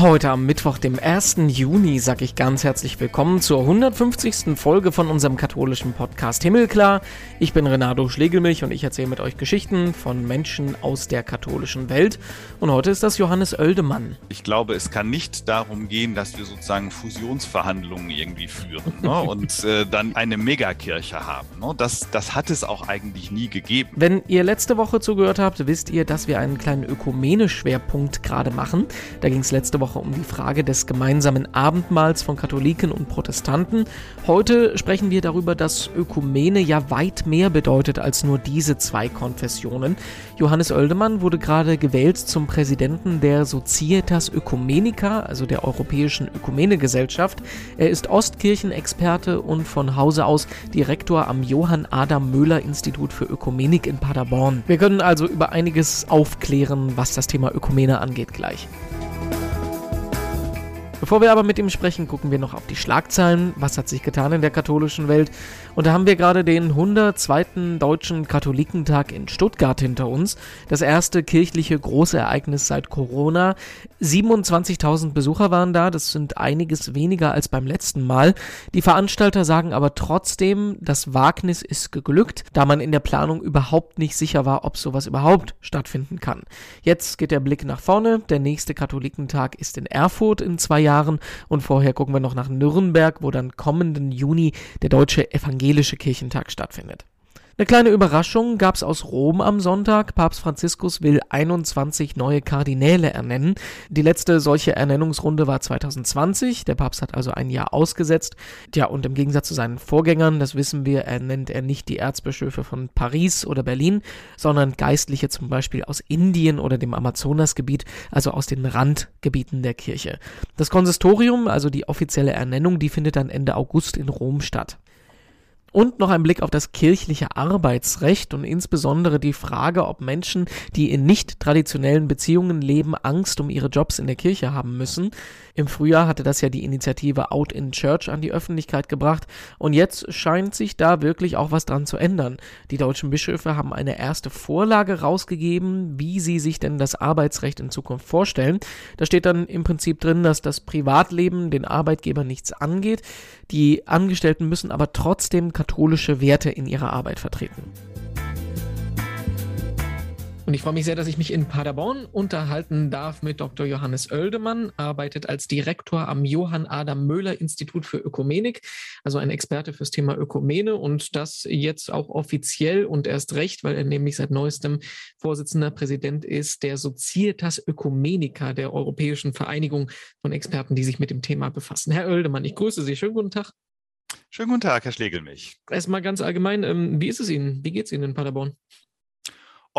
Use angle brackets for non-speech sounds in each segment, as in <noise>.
Heute am Mittwoch, dem 1. Juni, sage ich ganz herzlich willkommen zur 150. Folge von unserem katholischen Podcast Himmelklar. Ich bin Renato Schlegelmilch und ich erzähle mit euch Geschichten von Menschen aus der katholischen Welt. Und heute ist das Johannes Oeldemann. Ich glaube, es kann nicht darum gehen, dass wir sozusagen Fusionsverhandlungen irgendwie führen ne? <laughs> und äh, dann eine Megakirche haben. Ne? Das, das hat es auch eigentlich nie gegeben. Wenn ihr letzte Woche zugehört habt, wisst ihr, dass wir einen kleinen Ökumene-Schwerpunkt gerade machen. Da ging es letzte Woche Woche um die Frage des gemeinsamen Abendmahls von Katholiken und Protestanten. Heute sprechen wir darüber, dass Ökumene ja weit mehr bedeutet als nur diese zwei Konfessionen. Johannes Oeldemann wurde gerade gewählt zum Präsidenten der Societas Ökumenica, also der Europäischen Ökumenegesellschaft. Er ist Ostkirchenexperte und von Hause aus Direktor am Johann Adam Möhler Institut für Ökumenik in Paderborn. Wir können also über einiges aufklären, was das Thema Ökumene angeht gleich. Bevor wir aber mit ihm sprechen, gucken wir noch auf die Schlagzeilen. Was hat sich getan in der katholischen Welt? Und da haben wir gerade den 102. Deutschen Katholikentag in Stuttgart hinter uns. Das erste kirchliche große Ereignis seit Corona. 27.000 Besucher waren da. Das sind einiges weniger als beim letzten Mal. Die Veranstalter sagen aber trotzdem, das Wagnis ist geglückt, da man in der Planung überhaupt nicht sicher war, ob sowas überhaupt stattfinden kann. Jetzt geht der Blick nach vorne. Der nächste Katholikentag ist in Erfurt in zwei Jahren. Und vorher gucken wir noch nach Nürnberg, wo dann kommenden Juni der Deutsche Evangelische Kirchentag stattfindet. Eine kleine Überraschung gab es aus Rom am Sonntag. Papst Franziskus will 21 neue Kardinäle ernennen. Die letzte solche Ernennungsrunde war 2020. Der Papst hat also ein Jahr ausgesetzt. Ja, und im Gegensatz zu seinen Vorgängern, das wissen wir, ernennt er nicht die Erzbischöfe von Paris oder Berlin, sondern Geistliche zum Beispiel aus Indien oder dem Amazonasgebiet, also aus den Randgebieten der Kirche. Das Konsistorium, also die offizielle Ernennung, die findet dann Ende August in Rom statt. Und noch ein Blick auf das kirchliche Arbeitsrecht und insbesondere die Frage, ob Menschen, die in nicht traditionellen Beziehungen leben, Angst um ihre Jobs in der Kirche haben müssen. Im Frühjahr hatte das ja die Initiative Out in Church an die Öffentlichkeit gebracht und jetzt scheint sich da wirklich auch was dran zu ändern. Die deutschen Bischöfe haben eine erste Vorlage rausgegeben, wie sie sich denn das Arbeitsrecht in Zukunft vorstellen. Da steht dann im Prinzip drin, dass das Privatleben den Arbeitgeber nichts angeht. Die Angestellten müssen aber trotzdem katholische Werte in ihrer Arbeit vertreten. Und ich freue mich sehr, dass ich mich in Paderborn unterhalten darf mit Dr. Johannes Oeldemann, arbeitet als Direktor am Johann Adam Möhler Institut für Ökumenik, also ein Experte fürs Thema Ökumene und das jetzt auch offiziell und erst recht, weil er nämlich seit neuestem Vorsitzender Präsident ist der Societas Ökumenica, der Europäischen Vereinigung von Experten, die sich mit dem Thema befassen. Herr Oeldemann, ich grüße Sie. Schönen guten Tag. Schönen guten Tag, Herr Schlegelmilch. Erstmal ganz allgemein, ähm, wie ist es Ihnen? Wie geht es Ihnen in Paderborn?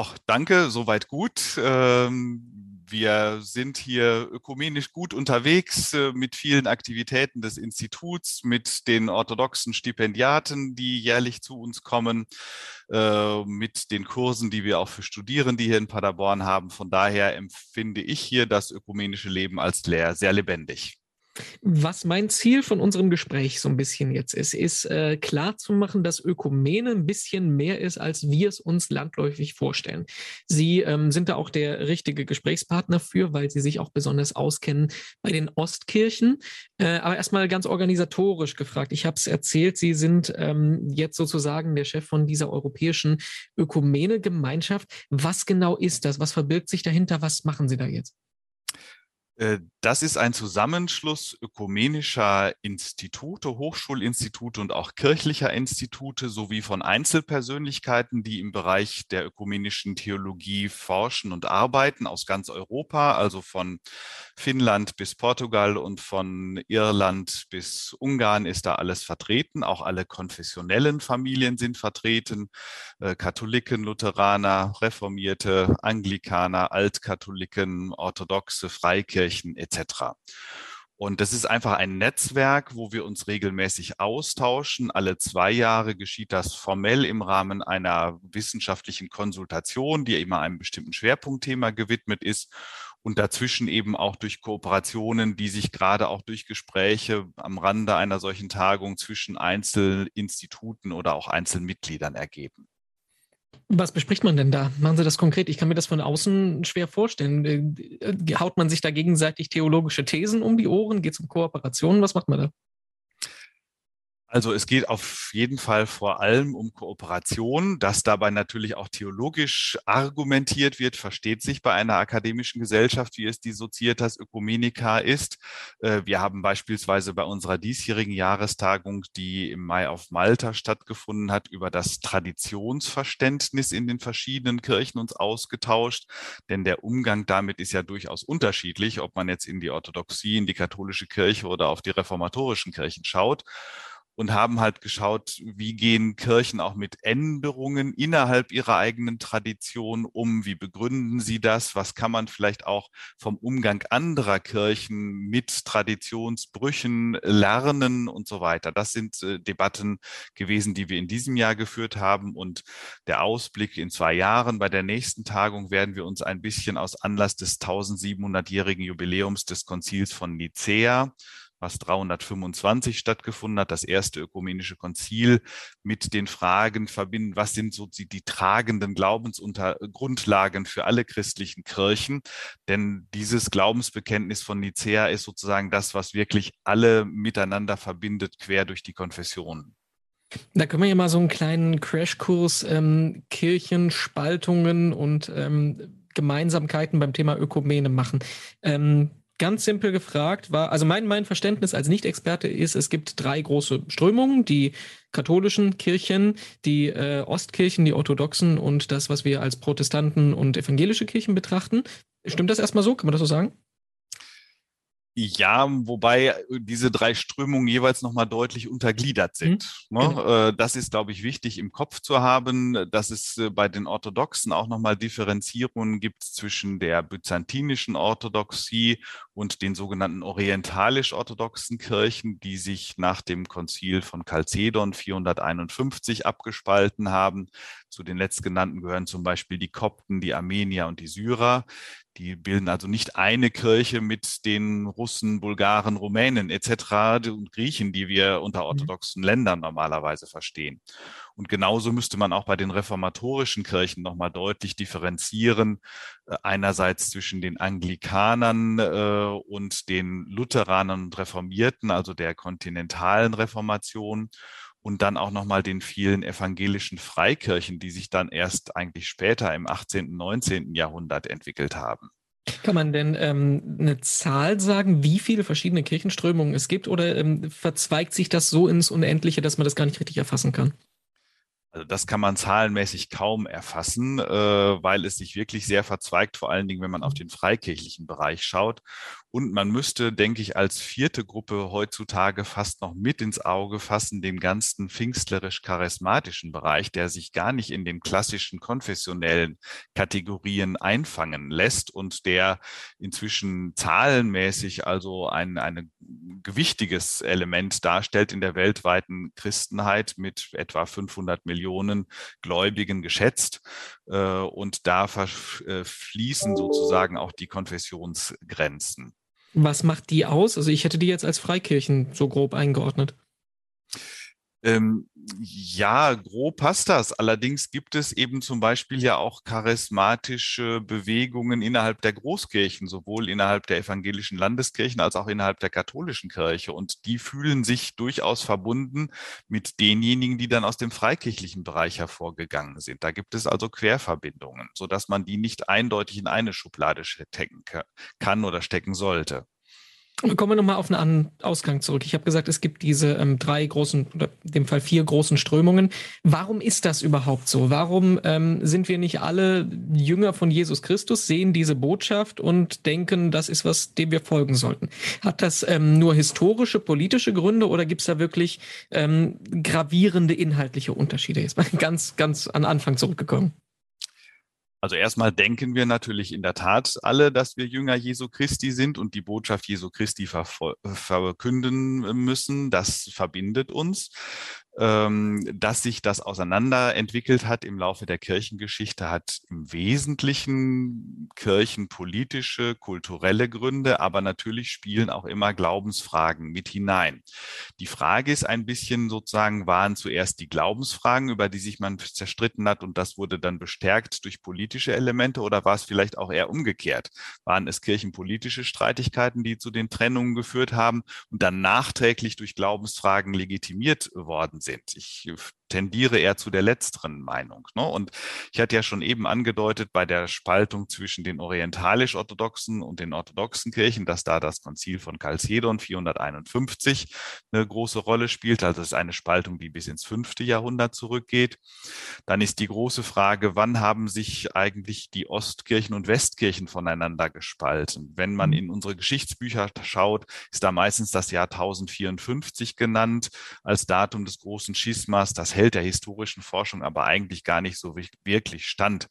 Ach, danke, soweit gut. Ähm, wir sind hier ökumenisch gut unterwegs äh, mit vielen Aktivitäten des Instituts, mit den orthodoxen Stipendiaten, die jährlich zu uns kommen, äh, mit den Kursen, die wir auch für Studierende hier in Paderborn haben. Von daher empfinde ich hier das ökumenische Leben als sehr lebendig. Was mein Ziel von unserem Gespräch so ein bisschen jetzt ist, ist äh, klar zu machen, dass Ökumene ein bisschen mehr ist, als wir es uns landläufig vorstellen. Sie ähm, sind da auch der richtige Gesprächspartner für, weil Sie sich auch besonders auskennen bei den Ostkirchen. Äh, aber erstmal ganz organisatorisch gefragt. Ich habe es erzählt, Sie sind ähm, jetzt sozusagen der Chef von dieser europäischen Ökumene-Gemeinschaft. Was genau ist das? Was verbirgt sich dahinter? Was machen Sie da jetzt? Äh, das ist ein Zusammenschluss ökumenischer Institute, Hochschulinstitute und auch kirchlicher Institute sowie von Einzelpersönlichkeiten, die im Bereich der ökumenischen Theologie forschen und arbeiten aus ganz Europa, also von Finnland bis Portugal und von Irland bis Ungarn ist da alles vertreten. Auch alle konfessionellen Familien sind vertreten. Äh, Katholiken, Lutheraner, Reformierte, Anglikaner, Altkatholiken, Orthodoxe, Freikirchen Kirchen etc. Und das ist einfach ein Netzwerk, wo wir uns regelmäßig austauschen. Alle zwei Jahre geschieht das formell im Rahmen einer wissenschaftlichen Konsultation, die immer einem bestimmten Schwerpunktthema gewidmet ist. Und dazwischen eben auch durch Kooperationen, die sich gerade auch durch Gespräche am Rande einer solchen Tagung zwischen Einzelinstituten oder auch Einzelmitgliedern ergeben. Was bespricht man denn da? Machen Sie das konkret? Ich kann mir das von außen schwer vorstellen. Äh, haut man sich da gegenseitig theologische Thesen um die Ohren? Geht es um Kooperationen? Was macht man da? Also es geht auf jeden Fall vor allem um Kooperation, dass dabei natürlich auch theologisch argumentiert wird, versteht sich bei einer akademischen Gesellschaft, wie es die Societas Ökumenica ist. Äh, wir haben beispielsweise bei unserer diesjährigen Jahrestagung, die im Mai auf Malta stattgefunden hat, über das Traditionsverständnis in den verschiedenen Kirchen uns ausgetauscht, denn der Umgang damit ist ja durchaus unterschiedlich, ob man jetzt in die Orthodoxie, in die katholische Kirche oder auf die reformatorischen Kirchen schaut und haben halt geschaut, wie gehen Kirchen auch mit Änderungen innerhalb ihrer eigenen Tradition um, wie begründen sie das, was kann man vielleicht auch vom Umgang anderer Kirchen mit Traditionsbrüchen lernen und so weiter. Das sind äh, Debatten gewesen, die wir in diesem Jahr geführt haben und der Ausblick in zwei Jahren. Bei der nächsten Tagung werden wir uns ein bisschen aus Anlass des 1700-jährigen Jubiläums des Konzils von Nicea was 325 stattgefunden hat, das erste ökumenische Konzil mit den Fragen verbinden, was sind so die, die tragenden Glaubensgrundlagen für alle christlichen Kirchen. Denn dieses Glaubensbekenntnis von Nicea ist sozusagen das, was wirklich alle miteinander verbindet, quer durch die Konfessionen. Da können wir ja mal so einen kleinen Crashkurs ähm, Kirchenspaltungen und ähm, Gemeinsamkeiten beim Thema Ökumene machen. Ähm, ganz simpel gefragt war, also mein, mein Verständnis als Nicht-Experte ist, es gibt drei große Strömungen, die katholischen Kirchen, die äh, Ostkirchen, die orthodoxen und das, was wir als Protestanten und evangelische Kirchen betrachten. Stimmt das erstmal so? Kann man das so sagen? Ja, wobei diese drei Strömungen jeweils nochmal deutlich untergliedert sind. Mhm. Ne? Genau. Das ist, glaube ich, wichtig im Kopf zu haben, dass es äh, bei den Orthodoxen auch nochmal Differenzierungen gibt zwischen der byzantinischen Orthodoxie und den sogenannten orientalisch-orthodoxen Kirchen, die sich nach dem Konzil von Chalcedon 451 abgespalten haben. Zu den letztgenannten gehören zum Beispiel die Kopten, die Armenier und die Syrer. Die bilden also nicht eine Kirche mit den Russen, Bulgaren, Rumänen etc. und Griechen, die wir unter mhm. orthodoxen Ländern normalerweise verstehen. Und genauso müsste man auch bei den reformatorischen Kirchen nochmal deutlich differenzieren. Äh, einerseits zwischen den Anglikanern äh, und den Lutheranern und Reformierten, also der kontinentalen Reformation und dann auch nochmal den vielen evangelischen Freikirchen, die sich dann erst eigentlich später im 18., 19. Jahrhundert entwickelt haben. Kann man denn ähm, eine Zahl sagen, wie viele verschiedene Kirchenströmungen es gibt oder ähm, verzweigt sich das so ins Unendliche, dass man das gar nicht richtig erfassen kann? Also das kann man zahlenmäßig kaum erfassen, äh, weil es sich wirklich sehr verzweigt, vor allen Dingen, wenn man auf den freikirchlichen Bereich schaut. Und man müsste, denke ich, als vierte Gruppe heutzutage fast noch mit ins Auge fassen, den ganzen pfingstlerisch-charismatischen Bereich, der sich gar nicht in den klassischen konfessionellen Kategorien einfangen lässt und der inzwischen zahlenmäßig also ein, ein gewichtiges Element darstellt in der weltweiten Christenheit mit etwa 500 Millionen Gläubigen geschätzt. Äh, und da fließen sozusagen auch die Konfessionsgrenzen. Was macht die aus? Also ich hätte die jetzt als Freikirchen so grob eingeordnet. Ähm, ja, grob passt das. Allerdings gibt es eben zum Beispiel ja auch charismatische Bewegungen innerhalb der Großkirchen, sowohl innerhalb der evangelischen Landeskirchen als auch innerhalb der katholischen Kirche. Und die fühlen sich durchaus verbunden mit denjenigen, die dann aus dem freikirchlichen Bereich hervorgegangen sind. Da gibt es also Querverbindungen, sodass man die nicht eindeutig in eine Schublade stecken kann oder stecken sollte. Kommen wir nochmal auf einen Ausgang zurück. Ich habe gesagt, es gibt diese ähm, drei großen, oder in dem Fall vier großen Strömungen. Warum ist das überhaupt so? Warum ähm, sind wir nicht alle Jünger von Jesus Christus, sehen diese Botschaft und denken, das ist was, dem wir folgen sollten? Hat das ähm, nur historische, politische Gründe oder gibt es da wirklich ähm, gravierende inhaltliche Unterschiede? Jetzt mal <laughs> ganz, ganz an Anfang zurückgekommen. Also erstmal denken wir natürlich in der Tat alle, dass wir Jünger Jesu Christi sind und die Botschaft Jesu Christi verkünden müssen. Das verbindet uns. Ähm, dass sich das auseinanderentwickelt hat im Laufe der Kirchengeschichte, hat im Wesentlichen kirchenpolitische, kulturelle Gründe, aber natürlich spielen auch immer Glaubensfragen mit hinein. Die Frage ist ein bisschen sozusagen, waren zuerst die Glaubensfragen, über die sich man zerstritten hat und das wurde dann bestärkt durch politische Elemente oder war es vielleicht auch eher umgekehrt? Waren es kirchenpolitische Streitigkeiten, die zu den Trennungen geführt haben und dann nachträglich durch Glaubensfragen legitimiert worden sind? Ich tendiere eher zu der letzteren Meinung. Ne? Und ich hatte ja schon eben angedeutet bei der Spaltung zwischen den orientalisch-orthodoxen und den orthodoxen Kirchen, dass da das Konzil von Chalcedon 451 eine große Rolle spielt. Also es ist eine Spaltung, die bis ins fünfte Jahrhundert zurückgeht. Dann ist die große Frage, wann haben sich eigentlich die Ostkirchen und Westkirchen voneinander gespalten? Wenn man mhm. in unsere Geschichtsbücher schaut, ist da meistens das Jahr 1054 genannt als Datum des großen Schismas. Das hält der historischen Forschung aber eigentlich gar nicht so wirklich stand.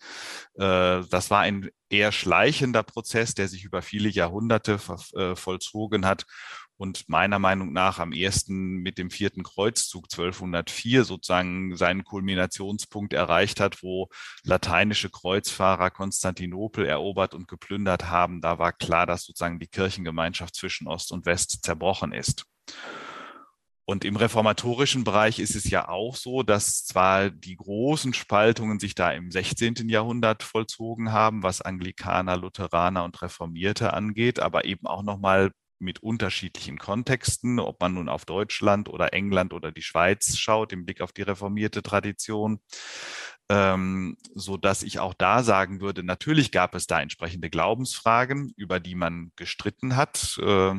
Äh, das war ein eher schleichender Prozess, der sich über viele Jahrhunderte äh, vollzogen hat und meiner Meinung nach am ersten mit dem vierten Kreuzzug 1204 sozusagen seinen Kulminationspunkt erreicht hat, wo lateinische Kreuzfahrer Konstantinopel erobert und geplündert haben. Da war klar, dass sozusagen die Kirchengemeinschaft zwischen Ost und West zerbrochen ist. Und im reformatorischen Bereich ist es ja auch so, dass zwar die großen Spaltungen sich da im 16. Jahrhundert vollzogen haben, was Anglikaner, Lutheraner und Reformierte angeht, aber eben auch nochmal mit unterschiedlichen Kontexten, ob man nun auf Deutschland oder England oder die Schweiz schaut, im Blick auf die reformierte Tradition, ähm, so dass ich auch da sagen würde, natürlich gab es da entsprechende Glaubensfragen, über die man gestritten hat. Äh,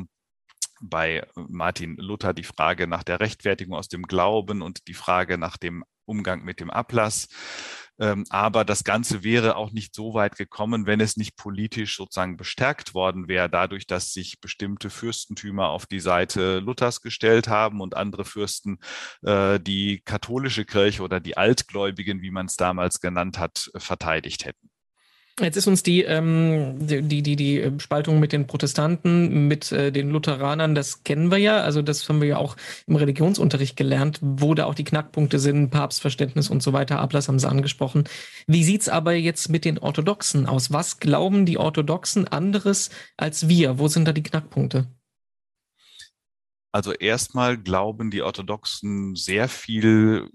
bei Martin Luther die Frage nach der Rechtfertigung aus dem Glauben und die Frage nach dem Umgang mit dem Ablass. Ähm, aber das Ganze wäre auch nicht so weit gekommen, wenn es nicht politisch sozusagen bestärkt worden wäre, dadurch, dass sich bestimmte Fürstentümer auf die Seite Luthers gestellt haben und andere Fürsten äh, die katholische Kirche oder die Altgläubigen, wie man es damals genannt hat, verteidigt hätten. Jetzt ist uns die, ähm, die, die, die Spaltung mit den Protestanten, mit äh, den Lutheranern, das kennen wir ja. Also das haben wir ja auch im Religionsunterricht gelernt, wo da auch die Knackpunkte sind, Papstverständnis und so weiter. Ablass haben Sie angesprochen. Wie sieht's aber jetzt mit den Orthodoxen aus? Was glauben die Orthodoxen anderes als wir? Wo sind da die Knackpunkte? Also erstmal glauben die Orthodoxen sehr viel,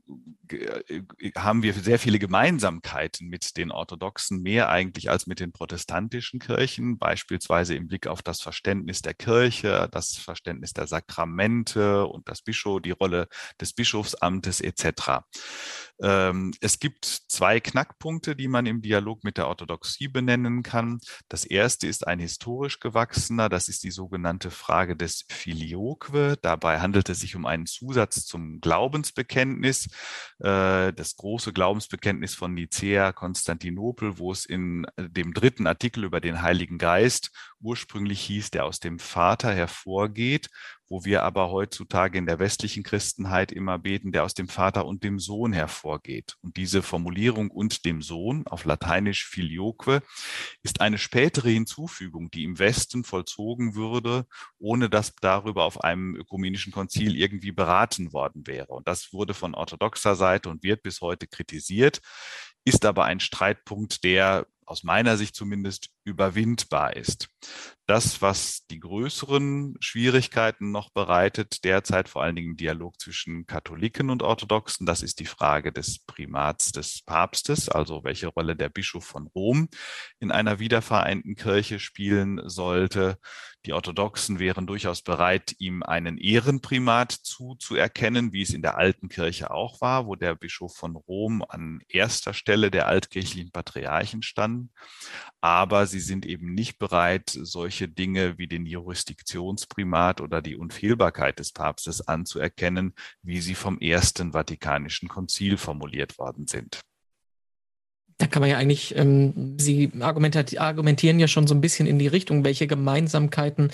äh, haben wir sehr viele Gemeinsamkeiten mit den Orthodoxen, mehr eigentlich als mit den protestantischen Kirchen, beispielsweise im Blick auf das Verständnis der Kirche, das Verständnis der Sakramente und das Bischof, die Rolle des Bischofsamtes etc. Ähm, es gibt zwei Knackpunkte, die man im Dialog mit der Orthodoxie benennen kann. Das erste ist ein historisch gewachsener, das ist die sogenannte Frage des Filioque. Dabei handelt es sich um einen Zusatz zum Glaubensbekenntnis, äh, das große Glaubensbekenntnis von Nicea, Konstantinopel, wo es in dem dritten Artikel über den Heiligen Geist ursprünglich hieß, der aus dem Vater hervorgeht wo wir aber heutzutage in der westlichen Christenheit immer beten, der aus dem Vater und dem Sohn hervorgeht. Und diese Formulierung und dem Sohn auf Lateinisch filioque ist eine spätere Hinzufügung, die im Westen vollzogen würde, ohne dass darüber auf einem ökumenischen Konzil irgendwie beraten worden wäre. Und das wurde von orthodoxer Seite und wird bis heute kritisiert, ist aber ein Streitpunkt, der aus meiner Sicht zumindest überwindbar ist. Das, was die größeren Schwierigkeiten noch bereitet, derzeit vor allen Dingen im Dialog zwischen Katholiken und Orthodoxen, das ist die Frage des Primats des Papstes, also welche Rolle der Bischof von Rom in einer wiedervereinten Kirche spielen sollte. Die Orthodoxen wären durchaus bereit, ihm einen Ehrenprimat zuzuerkennen, wie es in der alten Kirche auch war, wo der Bischof von Rom an erster Stelle der altkirchlichen Patriarchen stand. Aber sie sind eben nicht bereit, solche Dinge wie den Jurisdiktionsprimat oder die Unfehlbarkeit des Papstes anzuerkennen, wie sie vom ersten Vatikanischen Konzil formuliert worden sind. Da kann man ja eigentlich, ähm, Sie argumentieren ja schon so ein bisschen in die Richtung, welche Gemeinsamkeiten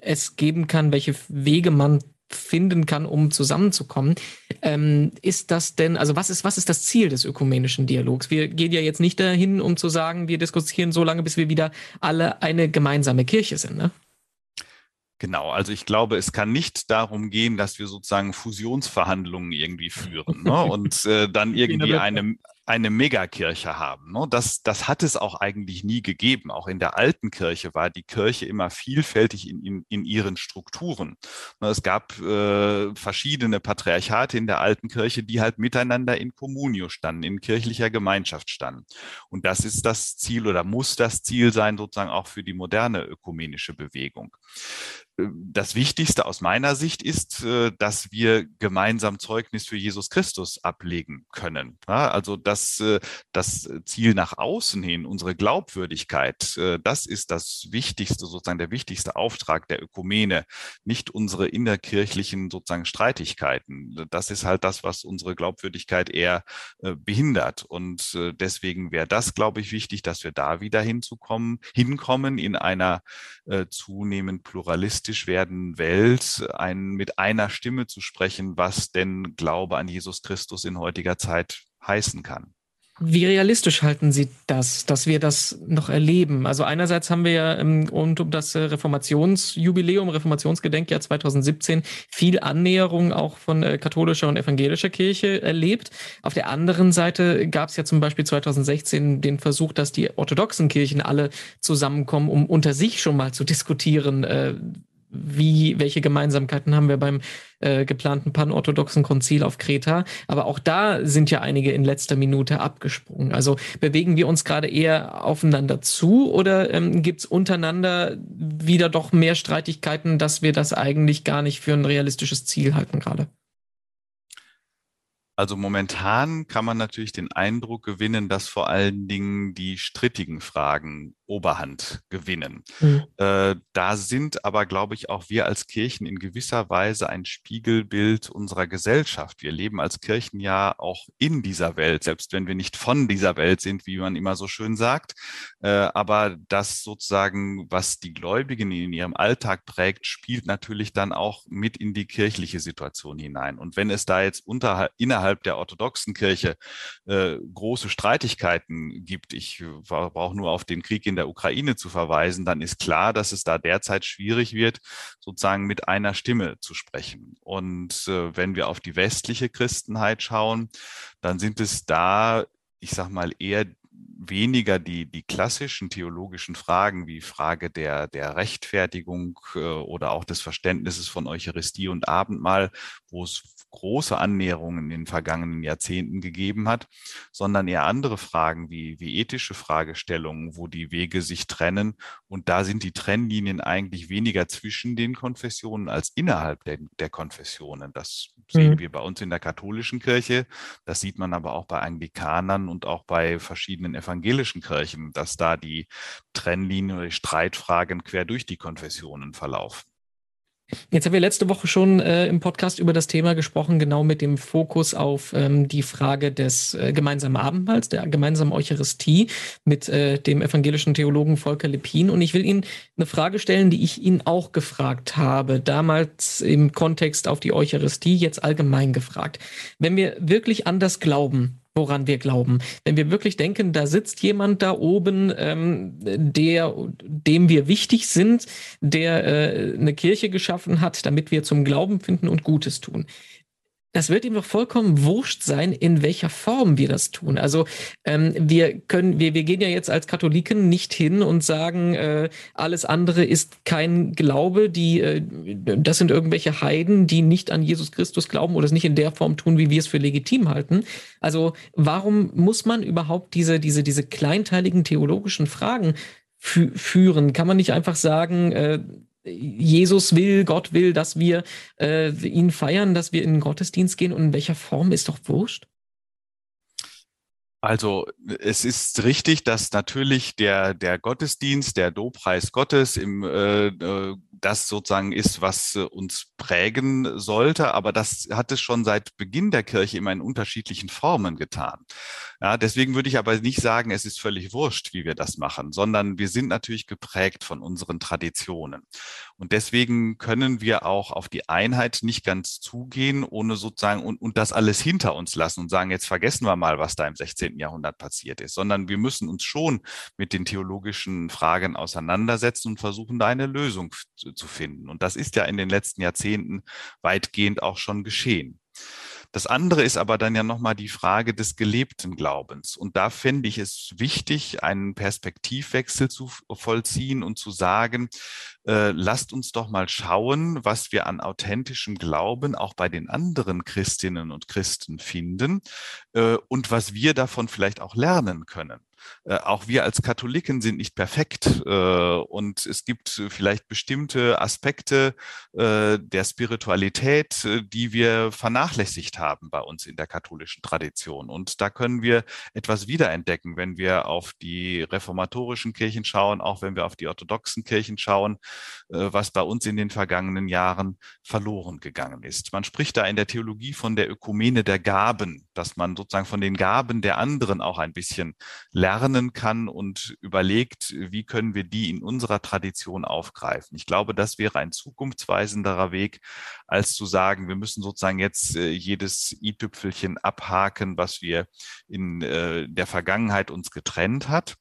es geben kann, welche Wege man finden kann, um zusammenzukommen. Ähm, ist das denn, also was ist, was ist das Ziel des ökumenischen Dialogs? Wir gehen ja jetzt nicht dahin, um zu sagen, wir diskutieren so lange, bis wir wieder alle eine gemeinsame Kirche sind, ne? Genau, also ich glaube, es kann nicht darum gehen, dass wir sozusagen Fusionsverhandlungen irgendwie führen ne? <laughs> und äh, dann irgendwie eine, eine Megakirche haben. Ne? Das, das hat es auch eigentlich nie gegeben. Auch in der alten Kirche war die Kirche immer vielfältig in, in, in ihren Strukturen. Ne? Es gab äh, verschiedene Patriarchate in der alten Kirche, die halt miteinander in Communio standen, in kirchlicher Gemeinschaft standen. Und das ist das Ziel oder muss das Ziel sein, sozusagen auch für die moderne ökumenische Bewegung das Wichtigste aus meiner Sicht ist, äh, dass wir gemeinsam Zeugnis für Jesus Christus ablegen können. Also das, äh, das Ziel nach außen hin, unsere Glaubwürdigkeit, äh, das ist das Wichtigste, sozusagen der wichtigste Auftrag der Ökumene, nicht unsere innerkirchlichen sozusagen Streitigkeiten. Das ist halt das, was unsere Glaubwürdigkeit eher behindert. Und deswegen wäre das, glaube ich, wichtig, dass wir da wieder hinzukommen, hinkommen in einer zunehmend pluralistischen realistisch werdenden Welt ein, mit einer Stimme zu sprechen, was denn Glaube an Jesus Christus in heutiger Zeit heißen kann. Wie realistisch halten Sie das, dass wir das noch erleben? Also einerseits haben wir ja rund um das äh, Reformationsjubiläum, Reformationsgedenkjahr 2017 viel Annäherung auch von äh, katholischer und evangelischer Kirche erlebt. Auf der anderen Seite gab es ja zum Beispiel 2016 den Versuch, dass die orthodoxen Kirchen alle zusammenkommen, um unter sich schon mal zu diskutieren, äh, wie, welche Gemeinsamkeiten haben wir beim äh, geplanten panorthodoxen Konzil auf Kreta. Aber auch da sind ja einige in letzter Minute abgesprungen. Also bewegen wir uns gerade eher aufeinander zu oder ähm, gibt es untereinander wieder doch mehr Streitigkeiten, dass wir das eigentlich gar nicht für ein realistisches Ziel halten gerade? Also momentan kann man natürlich den Eindruck gewinnen, dass vor allen Dingen die strittigen Fragen Oberhand gewinnen. Mhm. Äh, da sind aber, glaube ich, auch wir als Kirchen in gewisser Weise ein Spiegelbild unserer Gesellschaft. Wir leben als Kirchen ja auch in dieser Welt, selbst wenn wir nicht von dieser Welt sind, wie man immer so schön sagt. Äh, aber das sozusagen, was die Gläubigen in ihrem Alltag prägt, spielt natürlich dann auch mit in die kirchliche Situation hinein. Und wenn es da jetzt unter, innerhalb der orthodoxen Kirche äh, große Streitigkeiten gibt, ich brauche nur auf den Krieg in der der Ukraine zu verweisen, dann ist klar, dass es da derzeit schwierig wird, sozusagen mit einer Stimme zu sprechen. Und äh, wenn wir auf die westliche Christenheit schauen, dann sind es da, ich sag mal, eher weniger die, die klassischen theologischen Fragen wie Frage der, der Rechtfertigung äh, oder auch des Verständnisses von Eucharistie und Abendmahl, wo es große Annäherungen in den vergangenen Jahrzehnten gegeben hat, sondern eher andere Fragen wie, wie ethische Fragestellungen, wo die Wege sich trennen. Und da sind die Trennlinien eigentlich weniger zwischen den Konfessionen als innerhalb der, der Konfessionen. Das sehen mhm. wir bei uns in der katholischen Kirche. Das sieht man aber auch bei Anglikanern und auch bei verschiedenen evangelischen Kirchen, dass da die Trennlinien oder die Streitfragen quer durch die Konfessionen verlaufen. Jetzt haben wir letzte Woche schon äh, im Podcast über das Thema gesprochen, genau mit dem Fokus auf ähm, die Frage des äh, gemeinsamen Abendmahls, der gemeinsamen Eucharistie mit äh, dem evangelischen Theologen Volker Lepin. Und ich will Ihnen eine Frage stellen, die ich ihn auch gefragt habe, damals im Kontext auf die Eucharistie, jetzt allgemein gefragt. Wenn wir wirklich anders glauben, woran wir glauben. Wenn wir wirklich denken, da sitzt jemand da oben, ähm, der, dem wir wichtig sind, der äh, eine Kirche geschaffen hat, damit wir zum Glauben finden und Gutes tun das wird ihm doch vollkommen wurscht sein, in welcher Form wir das tun. Also ähm, wir können, wir, wir gehen ja jetzt als Katholiken nicht hin und sagen, äh, alles andere ist kein Glaube, die, äh, das sind irgendwelche Heiden, die nicht an Jesus Christus glauben oder es nicht in der Form tun, wie wir es für legitim halten. Also warum muss man überhaupt diese, diese, diese kleinteiligen theologischen Fragen fü führen? Kann man nicht einfach sagen, äh, Jesus will, Gott will, dass wir äh, ihn feiern, dass wir in den Gottesdienst gehen und in welcher Form ist doch wurscht? Also es ist richtig, dass natürlich der, der Gottesdienst, der Dobpreis Gottes, im, äh, äh das sozusagen ist, was äh, uns prägen sollte, aber das hat es schon seit Beginn der Kirche immer in unterschiedlichen Formen getan. Ja, deswegen würde ich aber nicht sagen, es ist völlig wurscht, wie wir das machen, sondern wir sind natürlich geprägt von unseren Traditionen. Und deswegen können wir auch auf die Einheit nicht ganz zugehen, ohne sozusagen und, und das alles hinter uns lassen und sagen, jetzt vergessen wir mal, was da im 16 19. Jahrhundert passiert ist, sondern wir müssen uns schon mit den theologischen Fragen auseinandersetzen und versuchen, da eine Lösung zu finden. Und das ist ja in den letzten Jahrzehnten weitgehend auch schon geschehen. Das andere ist aber dann ja nochmal die Frage des gelebten Glaubens. Und da fände ich es wichtig, einen Perspektivwechsel zu vollziehen und zu sagen, äh, lasst uns doch mal schauen, was wir an authentischem Glauben auch bei den anderen Christinnen und Christen finden äh, und was wir davon vielleicht auch lernen können. Äh, auch wir als Katholiken sind nicht perfekt äh, und es gibt vielleicht bestimmte Aspekte äh, der Spiritualität, die wir vernachlässigt haben bei uns in der katholischen Tradition. Und da können wir etwas wiederentdecken, wenn wir auf die reformatorischen Kirchen schauen, auch wenn wir auf die orthodoxen Kirchen schauen, was bei uns in den vergangenen Jahren verloren gegangen ist. Man spricht da in der Theologie von der Ökumene der Gaben, dass man sozusagen von den Gaben der anderen auch ein bisschen lernt lernen kann und überlegt, wie können wir die in unserer Tradition aufgreifen. Ich glaube, das wäre ein zukunftsweisenderer Weg, als zu sagen, wir müssen sozusagen jetzt äh, jedes i-Tüpfelchen abhaken, was wir in äh, der Vergangenheit uns getrennt hat,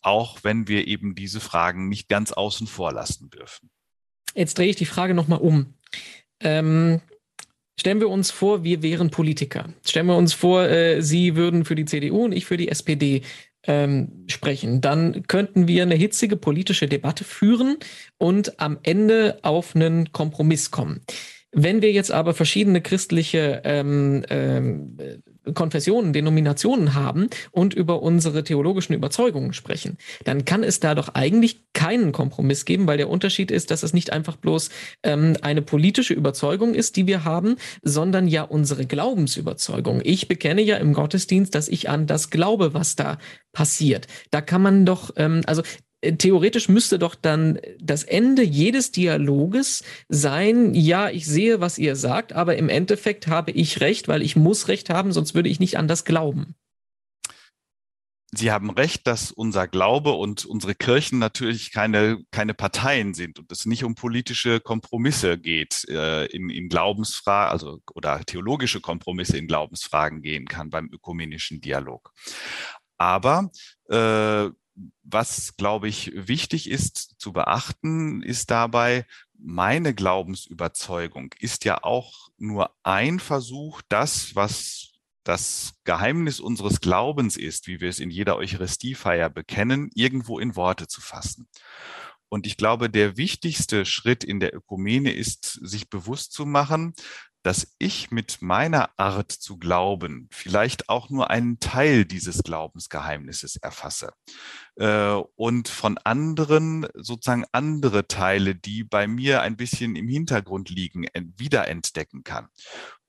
auch wenn wir eben diese Fragen nicht ganz außen vor lassen dürfen. Jetzt drehe ich die Frage nochmal um. Ähm, Stellen wir uns vor, wir wären Politiker. Stellen wir uns vor, äh, Sie würden für die CDU und ich für die SPD ähm, sprechen, dann könnten wir eine hitzige politische Debatte führen und am Ende auf einen Kompromiss kommen. Wenn wir jetzt aber verschiedene christliche ähm, ähm, Konfessionen, Denominationen haben und über unsere theologischen Überzeugungen sprechen, dann kann es da doch eigentlich keinen Kompromiss geben, weil der Unterschied ist, dass es nicht einfach bloß ähm, eine politische Überzeugung ist, die wir haben, sondern ja unsere Glaubensüberzeugung. Ich bekenne ja im Gottesdienst, dass ich an das glaube, was da passiert. Da kann man doch, ähm, also theoretisch müsste doch dann das Ende jedes Dialoges sein, ja, ich sehe, was ihr sagt, aber im Endeffekt habe ich recht, weil ich muss recht haben, sonst würde ich nicht an das glauben. Sie haben recht, dass unser Glaube und unsere Kirchen natürlich keine, keine Parteien sind und es nicht um politische Kompromisse geht äh, in, in Glaubensfragen, also oder theologische Kompromisse in Glaubensfragen gehen kann beim ökumenischen Dialog. Aber äh, was, glaube ich, wichtig ist zu beachten, ist dabei, meine Glaubensüberzeugung ist ja auch nur ein Versuch, das, was das Geheimnis unseres Glaubens ist, wie wir es in jeder Eucharistiefeier bekennen, irgendwo in Worte zu fassen. Und ich glaube, der wichtigste Schritt in der Ökumene ist, sich bewusst zu machen, dass ich mit meiner Art zu glauben vielleicht auch nur einen Teil dieses Glaubensgeheimnisses erfasse äh, und von anderen sozusagen andere Teile, die bei mir ein bisschen im Hintergrund liegen, wiederentdecken kann.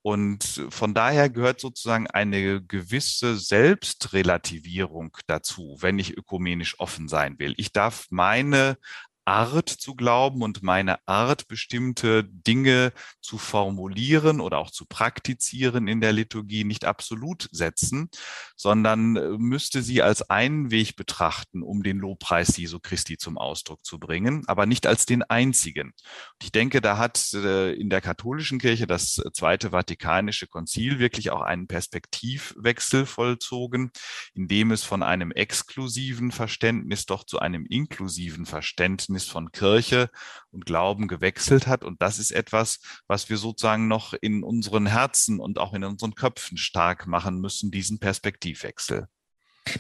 Und von daher gehört sozusagen eine gewisse Selbstrelativierung dazu, wenn ich ökumenisch offen sein will. Ich darf meine Art zu glauben und meine Art, bestimmte Dinge zu formulieren oder auch zu praktizieren in der Liturgie nicht absolut setzen, sondern äh, müsste sie als einen Weg betrachten, um den Lobpreis Jesu Christi zum Ausdruck zu bringen, aber nicht als den einzigen. ich denke, da hat äh, in der katholischen Kirche das Zweite Vatikanische Konzil wirklich auch einen Perspektivwechsel vollzogen, indem es von einem exklusiven Verständnis doch zu einem inklusiven Verständnis Verständnis von Kirche und Glauben gewechselt hat. Und das ist etwas, was wir sozusagen noch in unseren Herzen und auch in unseren Köpfen stark machen müssen, diesen Perspektivwechsel.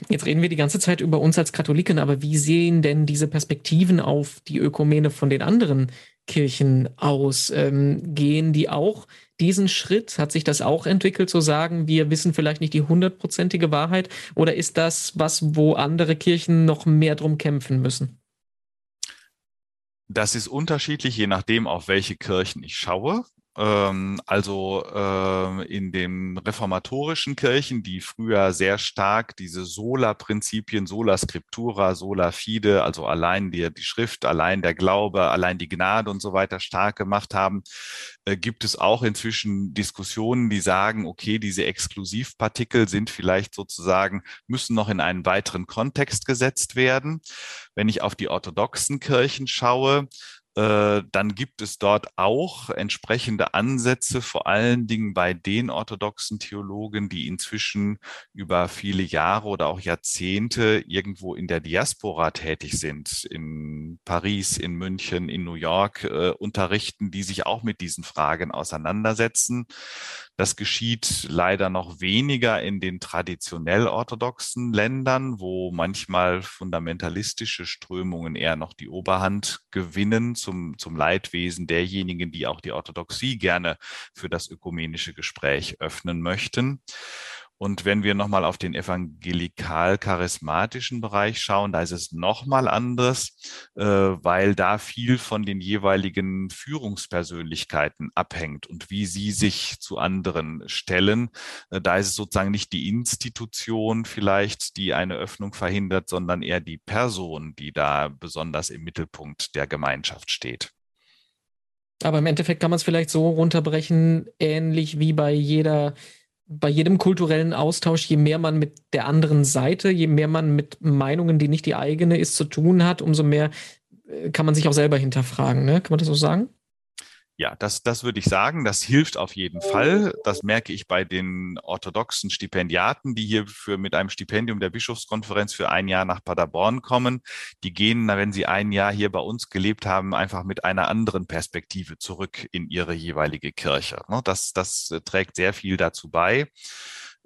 Jetzt reden wir die ganze Zeit über uns als Katholiken, aber wie sehen denn diese Perspektiven auf die Ökumene von den anderen Kirchen aus? Ähm, gehen die auch diesen Schritt? Hat sich das auch entwickelt, zu sagen, wir wissen vielleicht nicht die hundertprozentige Wahrheit? Oder ist das was, wo andere Kirchen noch mehr drum kämpfen müssen? Das ist unterschiedlich, je nachdem, auf welche Kirchen ich schaue. Ähm, also äh, in den reformatorischen Kirchen, die früher sehr stark diese Sola-Prinzipien, Sola Scriptura, Sola Fide, also allein die, die Schrift, allein der Glaube, allein die Gnade und so weiter stark gemacht haben, äh, gibt es auch inzwischen Diskussionen, die sagen, okay, diese Exklusivpartikel sind vielleicht sozusagen, müssen noch in einen weiteren Kontext gesetzt werden. Wenn ich auf die orthodoxen Kirchen schaue, dann gibt es dort auch entsprechende Ansätze, vor allen Dingen bei den orthodoxen Theologen, die inzwischen über viele Jahre oder auch Jahrzehnte irgendwo in der Diaspora tätig sind, in Paris, in München, in New York, äh, unterrichten, die sich auch mit diesen Fragen auseinandersetzen. Das geschieht leider noch weniger in den traditionell orthodoxen Ländern, wo manchmal fundamentalistische Strömungen eher noch die Oberhand gewinnen zum, zum Leidwesen derjenigen, die auch die Orthodoxie gerne für das ökumenische Gespräch öffnen möchten. Und wenn wir nochmal auf den evangelikal-charismatischen Bereich schauen, da ist es nochmal anders, äh, weil da viel von den jeweiligen Führungspersönlichkeiten abhängt und wie sie sich zu anderen stellen. Äh, da ist es sozusagen nicht die Institution vielleicht, die eine Öffnung verhindert, sondern eher die Person, die da besonders im Mittelpunkt der Gemeinschaft steht. Aber im Endeffekt kann man es vielleicht so runterbrechen, ähnlich wie bei jeder bei jedem kulturellen Austausch, je mehr man mit der anderen Seite, je mehr man mit Meinungen, die nicht die eigene ist, zu tun hat, umso mehr äh, kann man sich auch selber hinterfragen. Ne? Kann man das so sagen? Ja, das, das würde ich sagen. Das hilft auf jeden Fall. Das merke ich bei den orthodoxen Stipendiaten, die hier für mit einem Stipendium der Bischofskonferenz für ein Jahr nach Paderborn kommen. Die gehen, wenn sie ein Jahr hier bei uns gelebt haben, einfach mit einer anderen Perspektive zurück in ihre jeweilige Kirche. Ne, das, das trägt sehr viel dazu bei.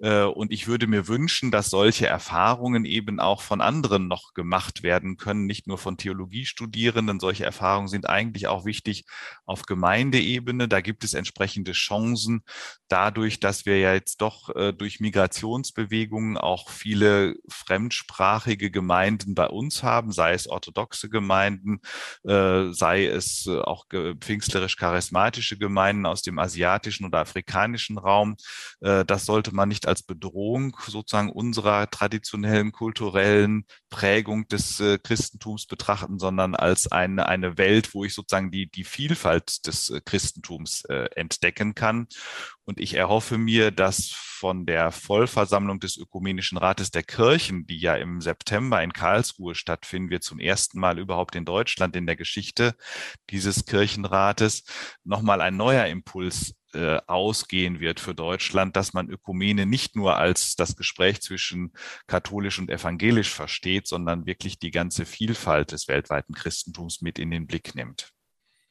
Äh, und ich würde mir wünschen, dass solche Erfahrungen eben auch von anderen noch gemacht werden können, nicht nur von Theologiestudierenden. Solche Erfahrungen sind eigentlich auch wichtig auf Gemeindeebene. Da gibt es entsprechende Chancen, dadurch, dass wir ja jetzt doch äh, durch Migrationsbewegungen auch viele fremdsprachige Gemeinden bei uns haben, sei es orthodoxe Gemeinden, äh, sei es auch pfingstlerisch-charismatische Gemeinden aus dem asiatischen oder afrikanischen Raum. Das sollte man nicht als Bedrohung sozusagen unserer traditionellen kulturellen Prägung des äh, Christentums betrachten, sondern als eine, eine Welt, wo ich sozusagen die, die Vielfalt des äh, Christentums äh, entdecken kann. Und ich erhoffe mir, dass von der Vollversammlung des Ökumenischen Rates der Kirchen, die ja im September in Karlsruhe stattfinden, wir zum ersten Mal überhaupt in Deutschland in der Geschichte dieses Kirchenrates, nochmal ein neuer Impuls äh, ausgehen wird für Deutschland, dass man Ökumene nicht nur als das Gespräch zwischen katholisch und evangelisch versteht, sondern wirklich die ganze Vielfalt des weltweiten Christentums mit in den Blick nimmt.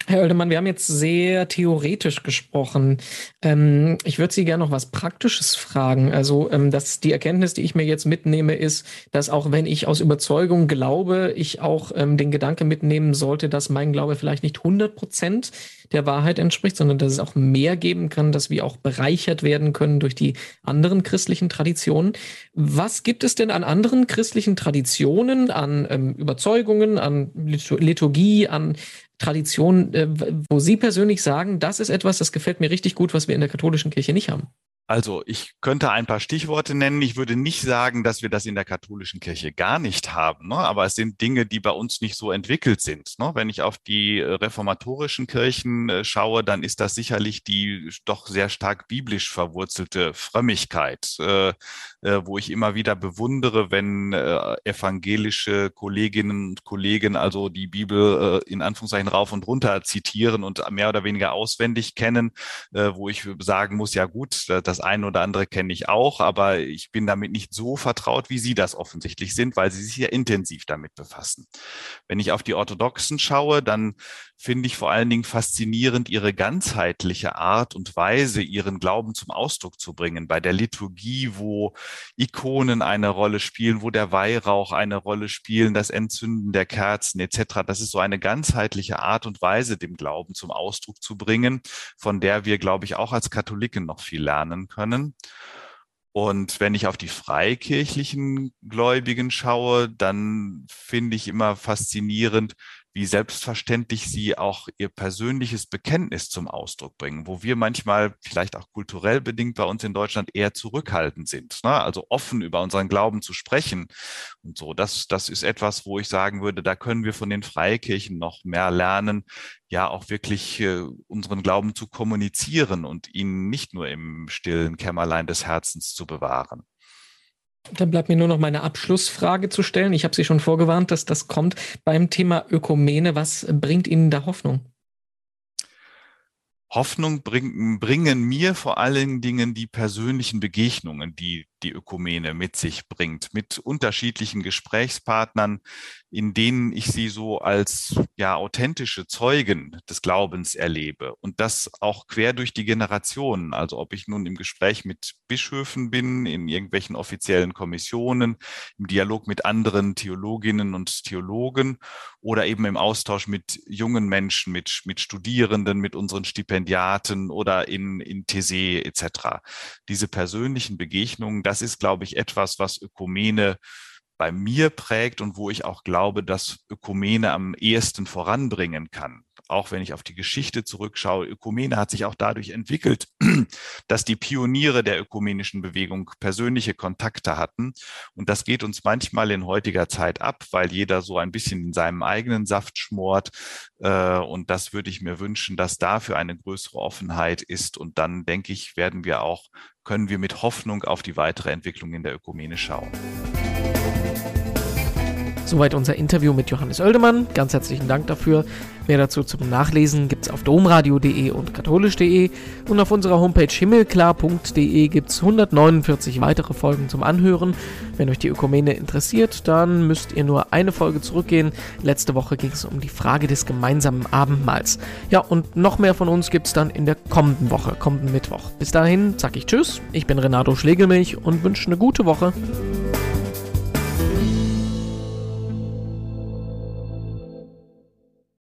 Herr Oeldemann, wir haben jetzt sehr theoretisch gesprochen. Ähm, ich würde Sie gerne noch was Praktisches fragen. Also, ähm, dass die Erkenntnis, die ich mir jetzt mitnehme, ist, dass auch wenn ich aus Überzeugung glaube, ich auch ähm, den Gedanke mitnehmen sollte, dass mein Glaube vielleicht nicht 100 Prozent der Wahrheit entspricht, sondern dass es auch mehr geben kann, dass wir auch bereichert werden können durch die anderen christlichen Traditionen. Was gibt es denn an anderen christlichen Traditionen, an ähm, Überzeugungen, an Liturgie, an Tradition, äh, wo Sie persönlich sagen, das ist etwas, das gefällt mir richtig gut, was wir in der katholischen Kirche nicht haben? Also ich könnte ein paar Stichworte nennen. Ich würde nicht sagen, dass wir das in der katholischen Kirche gar nicht haben, ne? aber es sind Dinge, die bei uns nicht so entwickelt sind. Ne? Wenn ich auf die äh, reformatorischen Kirchen äh, schaue, dann ist das sicherlich die doch sehr stark biblisch verwurzelte Frömmigkeit, äh, äh, wo ich immer wieder bewundere, wenn äh, evangelische Kolleginnen und Kollegen also die Bibel äh, in Anführungszeichen rauf und runter zitieren und mehr oder weniger auswendig kennen, wo ich sagen muss, ja gut, das das eine oder andere kenne ich auch, aber ich bin damit nicht so vertraut, wie Sie das offensichtlich sind, weil Sie sich ja intensiv damit befassen. Wenn ich auf die Orthodoxen schaue, dann finde ich vor allen Dingen faszinierend ihre ganzheitliche Art und Weise, ihren Glauben zum Ausdruck zu bringen. Bei der Liturgie, wo Ikonen eine Rolle spielen, wo der Weihrauch eine Rolle spielen, das Entzünden der Kerzen etc. Das ist so eine ganzheitliche Art und Weise, dem Glauben zum Ausdruck zu bringen, von der wir, glaube ich, auch als Katholiken noch viel lernen können. Und wenn ich auf die freikirchlichen Gläubigen schaue, dann finde ich immer faszinierend, wie selbstverständlich sie auch ihr persönliches Bekenntnis zum Ausdruck bringen, wo wir manchmal vielleicht auch kulturell bedingt bei uns in Deutschland eher zurückhaltend sind. Ne? Also offen über unseren Glauben zu sprechen und so. Das, das ist etwas, wo ich sagen würde, da können wir von den Freikirchen noch mehr lernen, ja auch wirklich äh, unseren Glauben zu kommunizieren und ihn nicht nur im stillen Kämmerlein des Herzens zu bewahren. Dann bleibt mir nur noch meine Abschlussfrage zu stellen. Ich habe Sie schon vorgewarnt, dass das kommt. Beim Thema Ökumene, was bringt Ihnen da Hoffnung? Hoffnung bringen, bringen mir vor allen Dingen die persönlichen Begegnungen, die die Ökumene mit sich bringt, mit unterschiedlichen Gesprächspartnern, in denen ich sie so als ja authentische Zeugen des Glaubens erlebe und das auch quer durch die Generationen. Also ob ich nun im Gespräch mit Bischöfen bin, in irgendwelchen offiziellen Kommissionen, im Dialog mit anderen Theologinnen und Theologen oder eben im Austausch mit jungen Menschen, mit, mit Studierenden, mit unseren Stipendiaten oder in, in TC etc. Diese persönlichen Begegnungen, das ist, glaube ich, etwas, was Ökumene bei mir prägt und wo ich auch glaube, dass Ökumene am ehesten voranbringen kann. Auch wenn ich auf die Geschichte zurückschaue, Ökumene hat sich auch dadurch entwickelt, <clears throat> dass die Pioniere der ökumenischen Bewegung persönliche Kontakte hatten. Und das geht uns manchmal in heutiger Zeit ab, weil jeder so ein bisschen in seinem eigenen Saft schmort. Äh, und das würde ich mir wünschen, dass dafür eine größere Offenheit ist. Und dann denke ich, werden wir auch, können wir mit Hoffnung auf die weitere Entwicklung in der Ökumene schauen. Soweit unser Interview mit Johannes Oeldemann. Ganz herzlichen Dank dafür. Mehr dazu zum Nachlesen gibt es auf domradio.de und katholisch.de und auf unserer Homepage himmelklar.de gibt es 149 weitere Folgen zum Anhören. Wenn euch die Ökumene interessiert, dann müsst ihr nur eine Folge zurückgehen. Letzte Woche ging es um die Frage des gemeinsamen Abendmahls. Ja, und noch mehr von uns gibt es dann in der kommenden Woche, kommenden Mittwoch. Bis dahin sage ich Tschüss, ich bin Renato Schlegelmilch und wünsche eine gute Woche.